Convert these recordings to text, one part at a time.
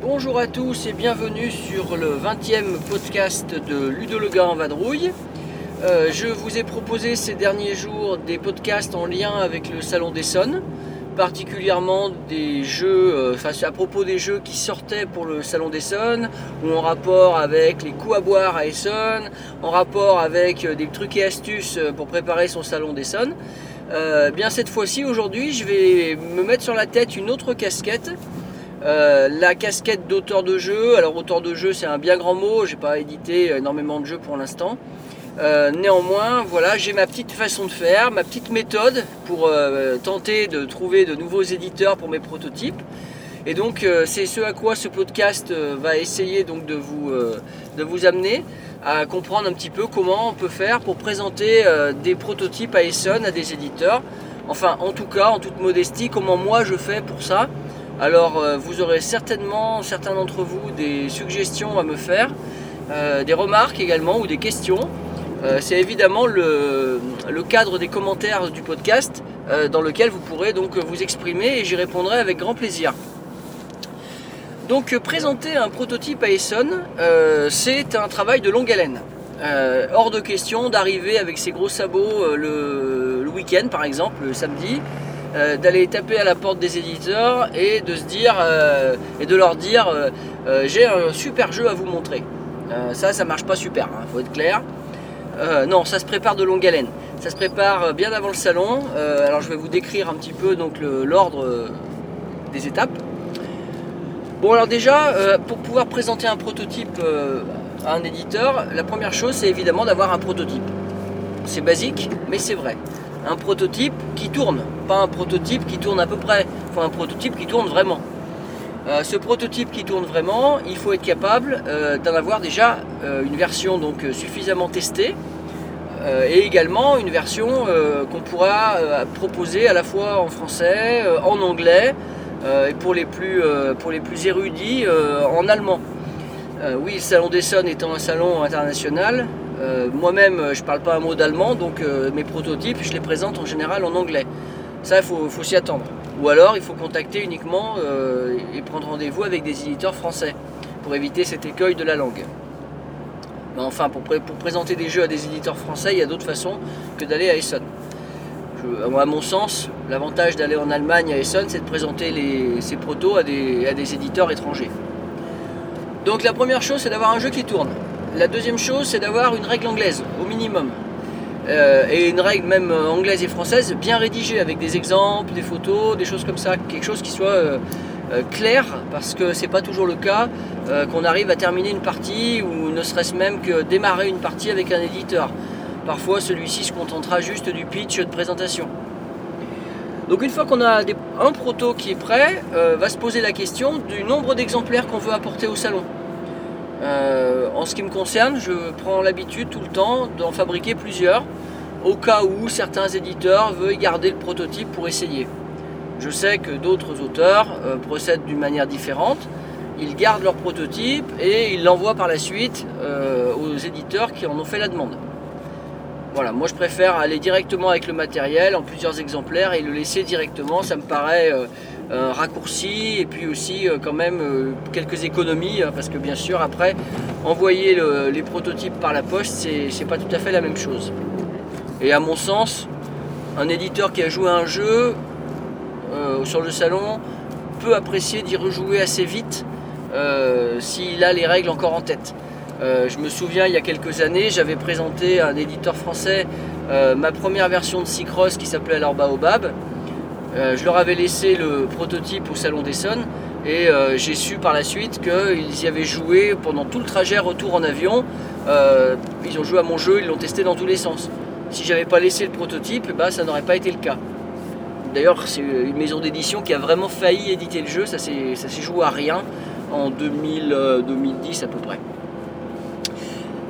Bonjour à tous et bienvenue sur le 20e podcast de Ludo le gars en vadrouille. Euh, je vous ai proposé ces derniers jours des podcasts en lien avec le Salon d'Essonne, particulièrement des jeux, euh, à propos des jeux qui sortaient pour le Salon d'Essonne, ou en rapport avec les coups à boire à Essonne, en rapport avec euh, des trucs et astuces pour préparer son Salon d'Essonne. Bien cette fois-ci, aujourd'hui, je vais me mettre sur la tête une autre casquette. La casquette d'auteur de jeu. Alors auteur de jeu, c'est un bien grand mot. J'ai pas édité énormément de jeux pour l'instant. Euh, néanmoins, voilà, j'ai ma petite façon de faire, ma petite méthode pour euh, tenter de trouver de nouveaux éditeurs pour mes prototypes. Et donc, euh, c'est ce à quoi ce podcast va essayer de vous, de vous amener à comprendre un petit peu comment on peut faire pour présenter des prototypes à Essonne à des éditeurs. Enfin, en tout cas, en toute modestie, comment moi je fais pour ça. Alors, vous aurez certainement, certains d'entre vous, des suggestions à me faire, des remarques également ou des questions. Euh, c'est évidemment le, cadre des commentaires du podcast euh, dans lequel vous pourrez donc vous exprimer et j'y répondrai avec grand plaisir. Donc euh, présenter un prototype à Essonne, c'est un travail de longue haleine. Hors de question d'arriver avec ses gros sabots le, week-end par exemple, le samedi, d'aller taper à la porte des éditeurs et de dire et de leur dire j'ai un super jeu à vous montrer. Ça, ça marche pas super, hein, faut être clair. Euh, non, ça se prépare de longue haleine. Ça se prépare euh, bien avant le salon. Euh, alors je vais vous décrire un petit peu donc l'ordre des étapes. Bon alors déjà, pour pouvoir présenter un prototype à un éditeur, la première chose c'est évidemment d'avoir un prototype. C'est basique, mais c'est vrai. Un prototype qui tourne, pas un prototype qui tourne à peu près. Il faut un prototype qui tourne vraiment. Ce prototype qui tourne vraiment, il faut être capable d'en avoir déjà une version donc suffisamment testée euh, et également une version euh, qu'on pourra euh, proposer à la fois en français, en anglais et pour les plus, pour les plus érudits en allemand. Oui, le Salon d'Essonne étant un salon international, moi-même je parle pas un mot d'allemand donc mes prototypes je les présente en général en anglais. Ça, il faut, faut s'y attendre. Ou alors, il faut contacter uniquement et prendre rendez-vous avec des éditeurs français pour éviter cet écueil de la langue. Enfin, pour, pré- pour présenter des jeux à des éditeurs français, il y a d'autres façons que d'aller à. Je- à mon sens, l'avantage d'aller en Allemagne à Essonne, c'est de présenter les, ces protos à des, éditeurs étrangers. Donc la première chose, c'est d'avoir un jeu qui tourne. La deuxième chose, c'est d'avoir une règle anglaise, au minimum. Euh, et une règle même euh, anglaise et française bien rédigée avec des exemples, des photos, des choses comme ça, quelque chose qui soit euh, clair parce que c'est pas toujours le cas euh, qu'on arrive à terminer une partie ou ne serait-ce même que démarrer une partie avec un éditeur. Parfois celui-ci se contentera juste du pitch de présentation. Donc une fois qu'on a un proto qui est prêt, euh, va se poser la question du nombre d'exemplaires qu'on veut apporter au salon. Euh, en ce qui me concerne, je prends l'habitude tout le temps d'en fabriquer plusieurs, au cas où certains éditeurs veulent garder le prototype pour essayer. Je sais que d'autres auteurs procèdent d'une manière différente. Ils gardent leur prototype et ils l'envoient par la suite euh, aux éditeurs qui en ont fait la demande. Voilà, moi je préfère aller directement avec le matériel en plusieurs exemplaires et le laisser directement, ça me paraît euh, un raccourci et puis aussi euh, quand même euh, quelques économies hein, parce que bien sûr après envoyer le- les prototypes par la poste c'est pas tout à fait la même chose. Et à mon sens, un éditeur qui a joué à un jeu euh, sur le salon peut apprécier d'y rejouer assez vite euh, s'il a les règles encore en tête. Euh, je me souviens il y a quelques années, j'avais présenté à un éditeur français euh, ma première version de Cycross qui s'appelait alors Baobab. Je leur avais laissé le prototype au Salon d'Essonne et j'ai su par la suite qu'ils y avaient joué pendant tout le trajet retour en avion. Ils ont joué à mon jeu, ils l'ont testé dans tous les sens. Si j'avais pas laissé le prototype, eh ben, ça n'aurait pas été le cas. D'ailleurs, c'est une maison d'édition qui a vraiment failli éditer le jeu, ça s'est joué à rien en 2000, euh, 2010 à peu près.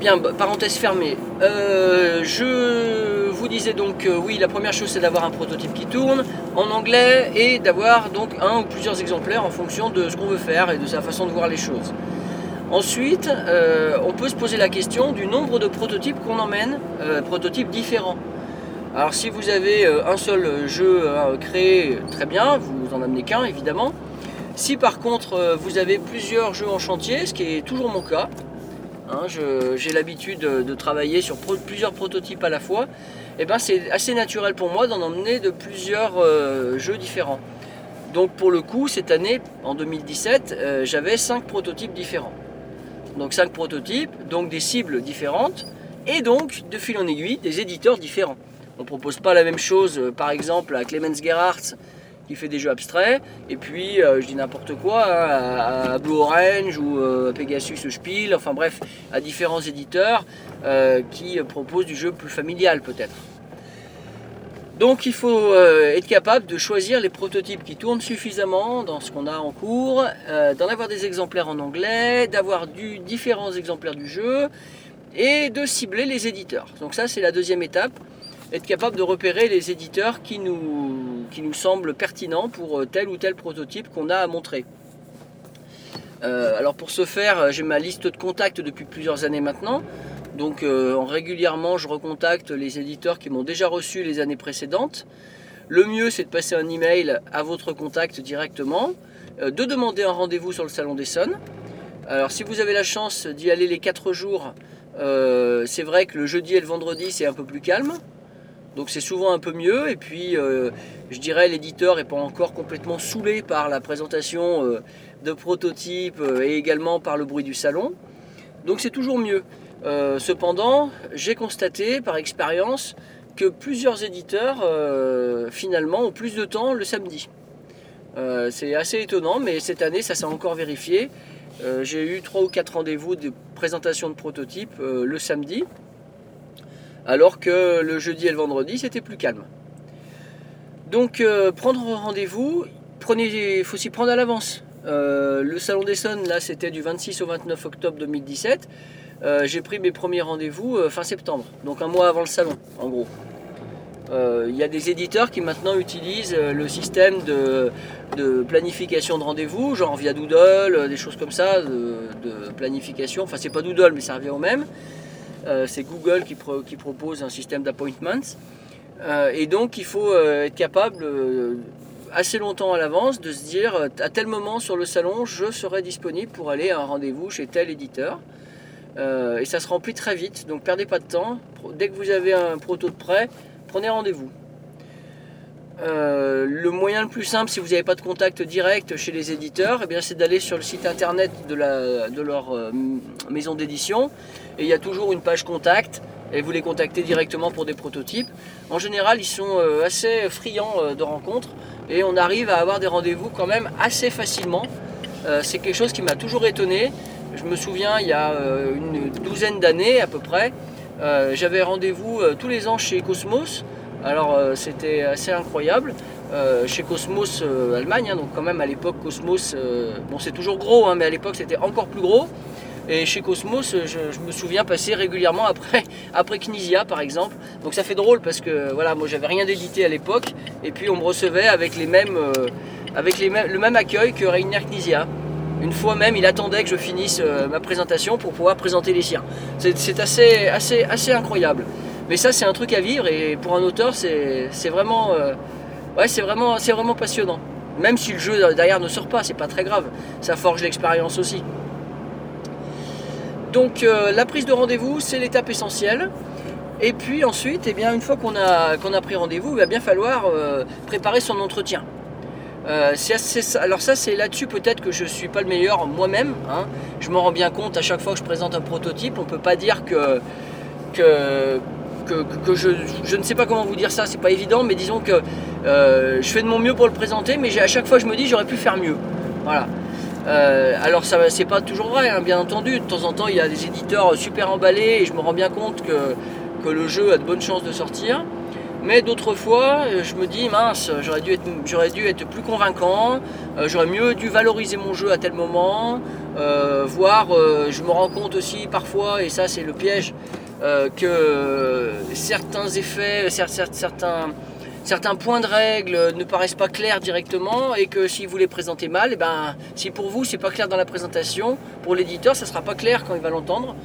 Bien, parenthèse fermée. Euh, je vous disais donc oui, la première chose c'est d'avoir un prototype qui tourne en anglais et d'avoir donc un ou plusieurs exemplaires en fonction de ce qu'on veut faire et de sa façon de voir les choses. Ensuite, euh, on peut se poser la question du nombre de prototypes qu'on emmène, euh, prototypes différents. Alors si vous avez euh, un seul jeu créé, très bien, vous en amenez qu'un évidemment. Si par contre vous avez plusieurs jeux en chantier, ce qui est toujours mon cas, hein, j'ai l'habitude de, travailler sur plusieurs prototypes à la fois, et eh ben c'est assez naturel pour moi d'en emmener de plusieurs jeux différents. Donc pour le coup, cette année, en 2017, j'avais 5 prototypes différents donc 5 prototypes, donc des cibles différentes, et donc de fil en aiguille des éditeurs différents. On ne propose pas la même chose euh, par exemple à Clemens Gerhardt qui fait des jeux abstraits, et puis euh, je dis n'importe quoi, hein, à, Blue Orange ou euh, Pegasus Spiel, enfin bref, à différents éditeurs qui proposent du jeu plus familial peut-être. Donc il faut euh, être capable de choisir les prototypes qui tournent suffisamment dans ce qu'on a en cours, euh, d'en avoir des exemplaires en anglais, d'avoir différents exemplaires du jeu et de cibler les éditeurs. Donc ça c'est la deuxième étape, être capable de repérer les éditeurs qui nous, qui nous semblent pertinents pour euh, tel ou tel prototype qu'on a à montrer. alors pour ce faire, j'ai ma liste de contacts depuis plusieurs années maintenant. Donc euh, régulièrement, je recontacte les éditeurs qui m'ont déjà reçu les années précédentes. Le mieux, c'est de passer un email à votre contact directement, euh, de demander un rendez-vous sur le Salon des Sons. Alors si vous avez la chance d'y aller les 4 jours, euh, c'est vrai que le jeudi et le vendredi, c'est un peu plus calme. Donc c'est souvent un peu mieux. Et puis, je dirais, l'éditeur n'est pas encore complètement saoulé par la présentation de prototypes et également par le bruit du salon. Donc c'est toujours mieux. Euh, cependant, j'ai constaté par expérience que plusieurs éditeurs euh, finalement ont plus de temps le samedi. Euh, c'est assez étonnant, mais cette année ça s'est encore vérifié. j'ai eu trois ou quatre rendez-vous de présentation de prototypes le samedi, alors que le jeudi et le vendredi c'était plus calme. Donc prendre rendez-vous, il faut s'y prendre à l'avance. le salon des Sons, là c'était du 26 au 29 octobre 2017. Euh, j'ai pris mes premiers rendez-vous euh, fin septembre, donc un mois avant le salon, en gros. Euh, il y a des éditeurs qui maintenant utilisent le système de, planification de rendez-vous, genre via Doodle, des choses comme ça, de, planification. Enfin, c'est pas Doodle, mais ça revient au même. C'est Google qui, propose un système d'appointments. et donc, il faut être capable assez longtemps à l'avance de se dire à tel moment sur le salon, je serai disponible pour aller à un rendez-vous chez tel éditeur. Euh, et ça se remplit très vite, donc perdez pas de temps. Dès que vous avez un proto de prêt, prenez rendez-vous. Euh, le moyen le plus simple, si vous n'avez pas de contact direct chez les éditeurs, eh c'est d'aller sur le site internet de, leur euh, maison d'édition. Et il y a toujours une page contact et vous les contactez directement pour des prototypes. En général, ils sont assez friands de rencontres et on arrive à avoir des rendez-vous quand même assez facilement. c'est quelque chose qui m'a toujours étonné. Je me souviens, il y a euh, une douzaine d'années à peu près, euh, j'avais rendez-vous euh, tous les ans chez Cosmos. Alors c'était assez incroyable. chez Cosmos Allemagne, hein, donc quand même à l'époque Cosmos, bon c'est toujours gros, hein, mais à l'époque c'était encore plus gros. Et chez Cosmos, je, me souviens passer régulièrement après, après par exemple. Donc ça fait drôle parce que voilà, moi j'avais rien d'édité à l'époque. Et puis on me recevait avec, le même accueil que Rainer Knisia. Une fois même, il attendait que je finisse euh, ma présentation pour pouvoir présenter les siens. C'est assez, assez, assez incroyable. Mais ça, c'est un truc à vivre et pour un auteur, c'est vraiment, euh, ouais, c'est vraiment, vraiment passionnant. Même si le jeu derrière ne sort pas, c'est pas très grave. Ça forge l'expérience aussi. Donc euh, la prise de rendez-vous, c'est l'étape essentielle. Et puis ensuite, eh bien, une fois qu'on a, qu'on a pris rendez-vous, il va bien falloir préparer son entretien. Euh, alors ça c'est là-dessus peut-être que je ne suis pas le meilleur moi-même. Hein. Je m'en rends bien compte à chaque fois que je présente un prototype. On ne peut pas dire que, que, que, je, ne sais pas comment vous dire ça, c'est pas évident, mais disons que euh, je fais de mon mieux pour le présenter, mais à chaque fois je me dis j'aurais pu faire mieux. Voilà. Euh, alors ça c'est pas toujours vrai, hein, bien entendu. De temps en temps il y a des éditeurs super emballés et je me rends bien compte que, le jeu a de bonnes chances de sortir. Mais d'autres fois, euh, je me dis, mince, j'aurais dû être, plus convaincant, j'aurais mieux dû valoriser mon jeu à tel moment, voire je me rends compte aussi parfois, et ça c'est le piège, euh, que certains effets, cer- cer- certains, certains points de règle ne paraissent pas clairs directement et que si vous les présentez mal, eh ben, si pour vous c'est pas clair dans la présentation, pour l'éditeur ça sera pas clair quand il va l'entendre.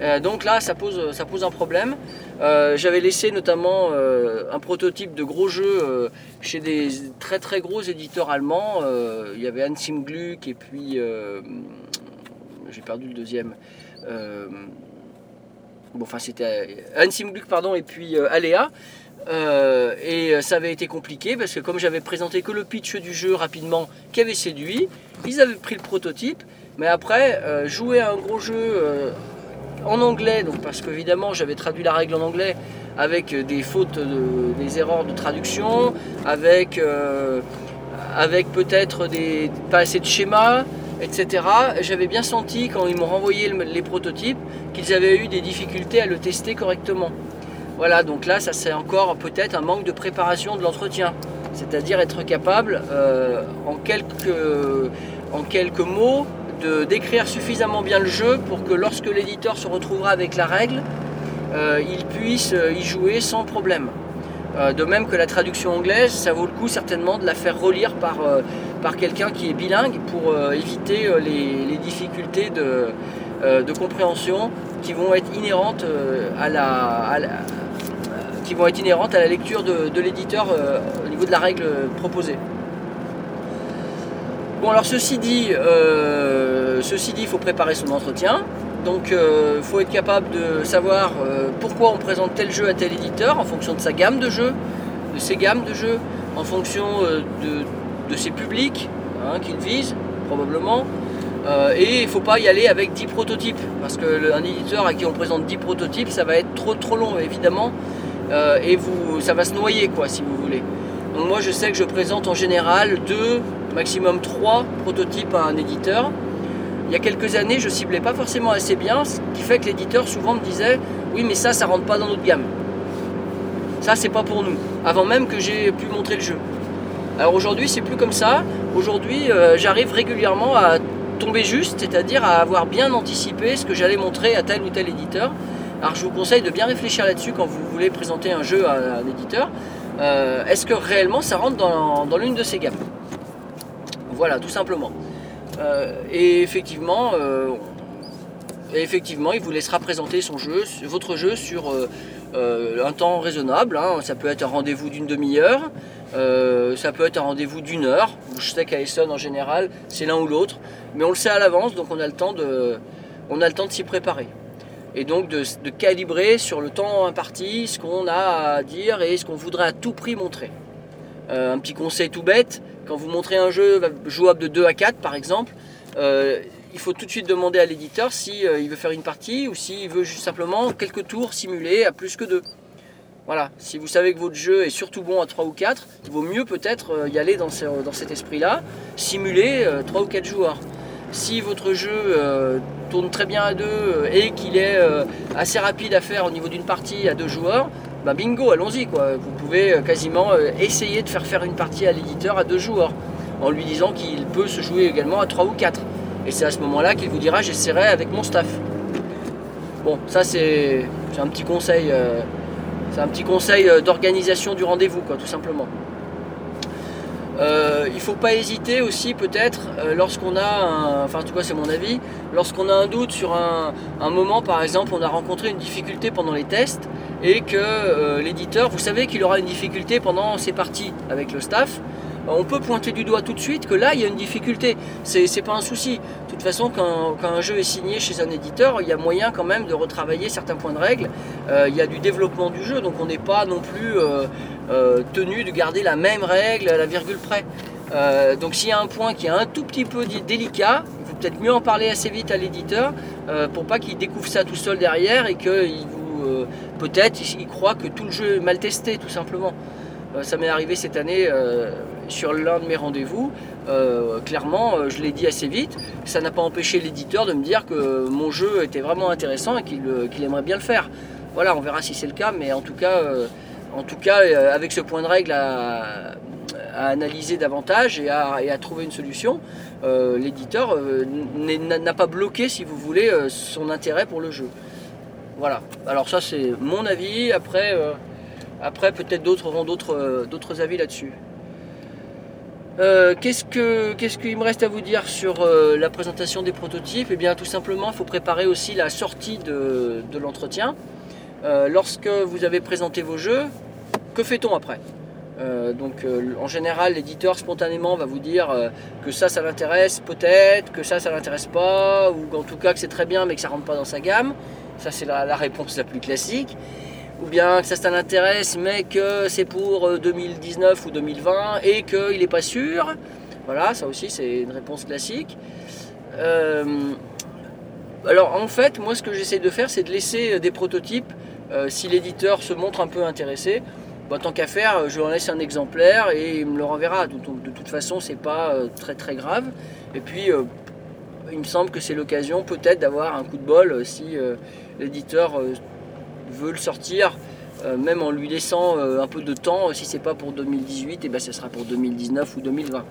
Euh, donc là ça pose, ça pose un problème. Euh, J'avais laissé notamment un prototype de gros jeu chez des très très gros éditeurs allemands. Il y avait Hansim Gluck et puis j'ai perdu le deuxième. Euh, bon, enfin c'était Hansim Gluck pardon et puis euh, Alea. Euh, et ça avait été compliqué parce que comme j'avais présenté que le pitch du jeu rapidement qui avait séduit, ils avaient pris le prototype, mais après euh, jouer à un gros jeu euh, en anglais, donc parce qu'évidemment j'avais traduit la règle en anglais avec des fautes, de- des erreurs de traduction, avec, euh, avec peut-être des, pas assez de schémas, etc. J'avais bien senti quand ils m'ont renvoyé le- les prototypes qu'ils avaient eu des difficultés à le tester correctement. Voilà, donc là, ça c'est encore peut-être un manque de préparation de l'entretien. C'est-à-dire être capable, euh, en, quelques, mots, de décrire suffisamment bien le jeu pour que lorsque l'éditeur se retrouvera avec la règle, euh, il puisse euh, y jouer sans problème. De même que la traduction anglaise, ça vaut le coup certainement de la faire relire par, par quelqu'un qui est bilingue pour euh, éviter euh, les, difficultés de, euh, de compréhension qui vont être inhérentes à la, à la- qui vont être inhérentes à la lecture de, de l'éditeur au niveau de la règle proposée. Bon alors ceci dit, ceci dit, il faut préparer son entretien. Donc il faut être capable de savoir pourquoi on présente tel jeu à tel éditeur en fonction de sa gamme de jeux, de ses gammes de jeux, en fonction de, de ses publics hein, qu'il vise probablement. Euh, et il ne faut pas y aller avec 10 prototypes parce qu'un éditeur à qui on présente 10 prototypes, ça va être trop trop long évidemment euh, et vous, ça va se noyer quoi si vous voulez. Donc moi je sais que je présente en général 2, maximum 3 prototypes à un éditeur. Il y a quelques années je ciblais pas forcément assez bien, ce qui fait que l'éditeur souvent me disait oui mais ça ça rentre pas dans notre gamme. Ça c'est pas pour nous, avant même que j'ai pu montrer le jeu. Alors aujourd'hui c'est plus comme ça. Aujourd'hui euh, j'arrive régulièrement à tomber juste, c'est-à-dire à avoir bien anticipé ce que j'allais montrer à tel ou tel éditeur. Alors je vous conseille de bien réfléchir là-dessus quand vous voulez présenter un jeu à un éditeur. Euh, Est-ce que réellement ça rentre dans, l'une de ces gammes? Voilà, tout simplement. Euh, et effectivement, effectivement, il vous laissera présenter son jeu, votre jeu sur un temps raisonnable. hein. Ça peut être un rendez-vous d'une demi-heure, euh, ça peut être un rendez-vous d'une heure. Je sais qu'à Essonne en général, c'est l'un ou l'autre, mais on le sait à l'avance, donc on a le temps de, on a le temps de s'y préparer. Et donc de, calibrer sur le temps imparti ce qu'on a à dire et ce qu'on voudrait à tout prix montrer. Euh, un petit conseil tout bête, quand vous montrez un jeu jouable de 2 à 4 par exemple, euh, il faut tout de suite demander à l'éditeur si euh, il veut faire une partie ou s'il veut juste simplement quelques tours simulés à plus que 2. Voilà, si vous savez que votre jeu est surtout bon à 3 ou 4, il vaut mieux peut-être euh, y aller dans, ce- dans cet esprit-là, simuler euh, 3 ou 4 joueurs. Si votre jeu euh, tourne très bien à 2 et qu'il est euh, assez rapide à faire au niveau d'une partie à 2 joueurs, bah bingo, allons-y. Vous pouvez euh, quasiment euh, essayer de faire faire une partie à l'éditeur à 2 joueurs en lui disant qu'il peut se jouer également à 3 ou 4. Et c'est à ce moment-là qu'il vous dira j'essaierai avec mon staff. Bon, ça c'est un petit conseil. euh, c'est un petit conseil euh, d'organisation du rendez-vous, quoi, tout simplement. Euh, il ne faut pas hésiter aussi peut-être euh, lorsqu'on a, un, enfin en tout cas c'est mon avis, lorsqu'on a un doute sur un, moment par exemple on a rencontré une difficulté pendant les tests et que l'éditeur, vous savez qu'il aura une difficulté pendant ses parties avec le staff, on peut pointer du doigt tout de suite que là il y a une difficulté, c'est pas un souci. De toute façon quand, un jeu est signé chez un éditeur, il y a moyen quand même de retravailler certains points de règle, Euh, il y a du développement du jeu donc on n'est pas non plus... euh, euh, tenu de garder la même règle à la virgule près. Donc s'il y a un point qui est un tout petit peu dé- délicat, il faut peut-être mieux en parler assez vite à l'éditeur pour pas qu'il découvre ça tout seul derrière et qu'il vous peut-être il, il croit que tout le jeu est mal testé tout simplement. Ça m'est arrivé cette année sur l'un de mes rendez-vous. Euh, clairement, euh, je l'ai dit assez vite. Ça n'a pas empêché l'éditeur de me dire que mon jeu était vraiment intéressant et qu'il euh, aimerait bien le faire. Voilà, on verra si c'est le cas, mais en tout cas, avec ce point de règle à, analyser davantage et à, trouver une solution, l'éditeur n'a pas bloqué, si vous voulez, son intérêt pour le jeu. Voilà. Alors ça c'est mon avis. Après, après peut-être d'autres auront d'autres avis là-dessus. Euh, qu'est-ce que qu'est-ce qu'il me reste à vous dire sur euh, la présentation des prototypes? Eh bien tout simplement il faut préparer aussi la sortie de, de l'entretien. Euh, lorsque vous avez présenté vos jeux, que fait-on après? Donc en général l'éditeur spontanément va vous dire que ça ça l'intéresse peut-être, que ça ça l'intéresse pas, ou en tout cas que c'est très bien mais que ça rentre pas dans sa gamme. Ça c'est la réponse la plus classique. Ou bien que ça ça l'intéresse mais que c'est pour euh, 2019 ou 2020 et qu'il n'est pas sûr. Voilà, ça aussi c'est une réponse classique. Euh, alors en fait, moi ce que j'essaie de faire, c'est de laisser des prototypes. Euh, si l'éditeur se montre un peu intéressé, bah, tant qu'à faire, je en laisse un exemplaire et il me le renverra. De, toute façon, c'est pas euh, très très grave. Et puis, euh, il me semble que c'est l'occasion peut-être d'avoir un coup de bol euh, si euh, l'éditeur euh, veut le sortir, euh, même en lui laissant euh, un peu de temps. Si c'est pas pour 2018, et ben ce sera pour 2019 ou 2020.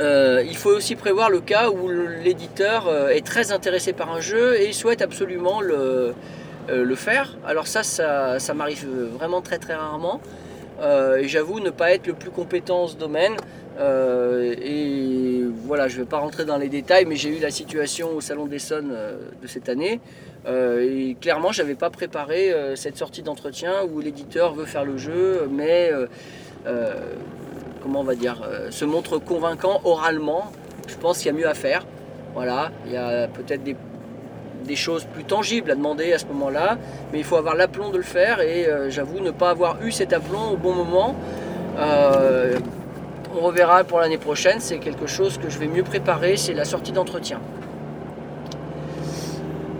Euh, il faut aussi prévoir le cas où l'éditeur est très intéressé par un jeu et souhaite absolument le, le faire. Alors ça, ça, ça m'arrive vraiment très très rarement. Et j'avoue ne pas être le plus compétent en ce domaine. Euh, et voilà, je ne vais pas rentrer dans les détails, mais j'ai eu la situation au Salon d'Essonne euh, de cette année. Euh, et clairement, je n'avais pas préparé cette sortie d'entretien où l'éditeur veut faire le jeu, mais comment on va dire, se montre convaincant oralement. Je pense qu'il y a mieux à faire. Voilà, il y a peut-être des, des choses plus tangibles à demander à ce moment-là, mais il faut avoir l'aplomb de le faire et j'avoue ne pas avoir eu cet aplomb au bon moment. On reverra pour l'année prochaine, c'est quelque chose que je vais mieux préparer, c'est la sortie d'entretien.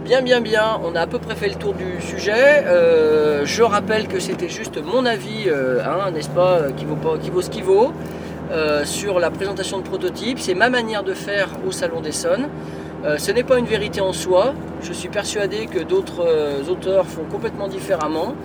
Bien, bien, bien, on a à peu près fait le tour du sujet. Euh, je rappelle que c'était juste mon avis, euh, hein, n'est-ce pas, euh, qui vaut, pas, qui vaut ce qui vaut, sur la présentation de prototypes. C'est ma manière de faire au Salon d'Essonne. Ce n'est pas une vérité en soi. Je suis persuadé que d'autres auteurs font complètement différemment.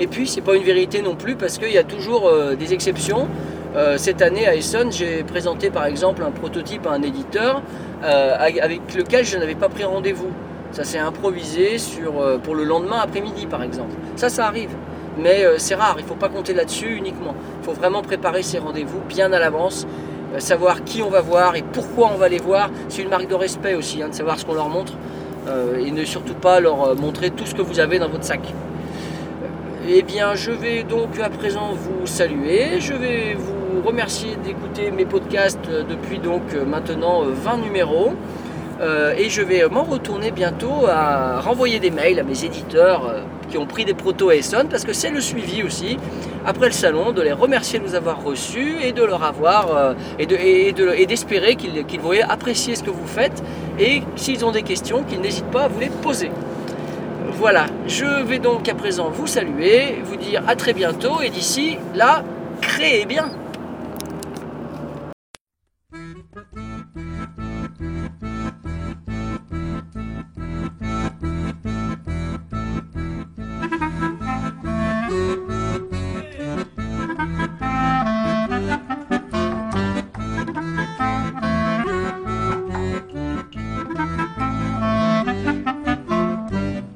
Et puis, c'est pas une vérité non plus parce qu'il y a toujours des exceptions. Euh, cette année à Essonne, j'ai présenté par exemple un prototype à un éditeur euh, avec lequel je n'avais pas pris rendez-vous. Ça s'est improvisé sur, euh, pour le lendemain après-midi par exemple. Ça, ça arrive. Mais c'est rare, il ne faut pas compter là-dessus uniquement. Il faut vraiment préparer ses rendez-vous bien à l'avance, savoir qui on va voir et pourquoi on va les voir. C'est une marque de respect aussi, hein, de savoir ce qu'on leur montre et ne surtout pas leur montrer tout ce que vous avez dans votre sac. Eh bien, je vais donc à présent vous saluer. Je vais vous remercier d'écouter mes podcasts euh, depuis donc euh, maintenant euh, 20 numéros. Euh, et je vais m'en retourner bientôt à renvoyer des mails à mes éditeurs qui ont pris des protos à Essonne parce que c'est le suivi aussi après le salon de les remercier de nous avoir reçus et de leur avoir et de- et de- et d'espérer qu'ils vont apprécier ce que vous faites et s'ils ont des questions qu'ils n'hésitent pas à vous les poser. Voilà, je vais donc à présent vous saluer, vous dire à très bientôt et d'ici là, créez bien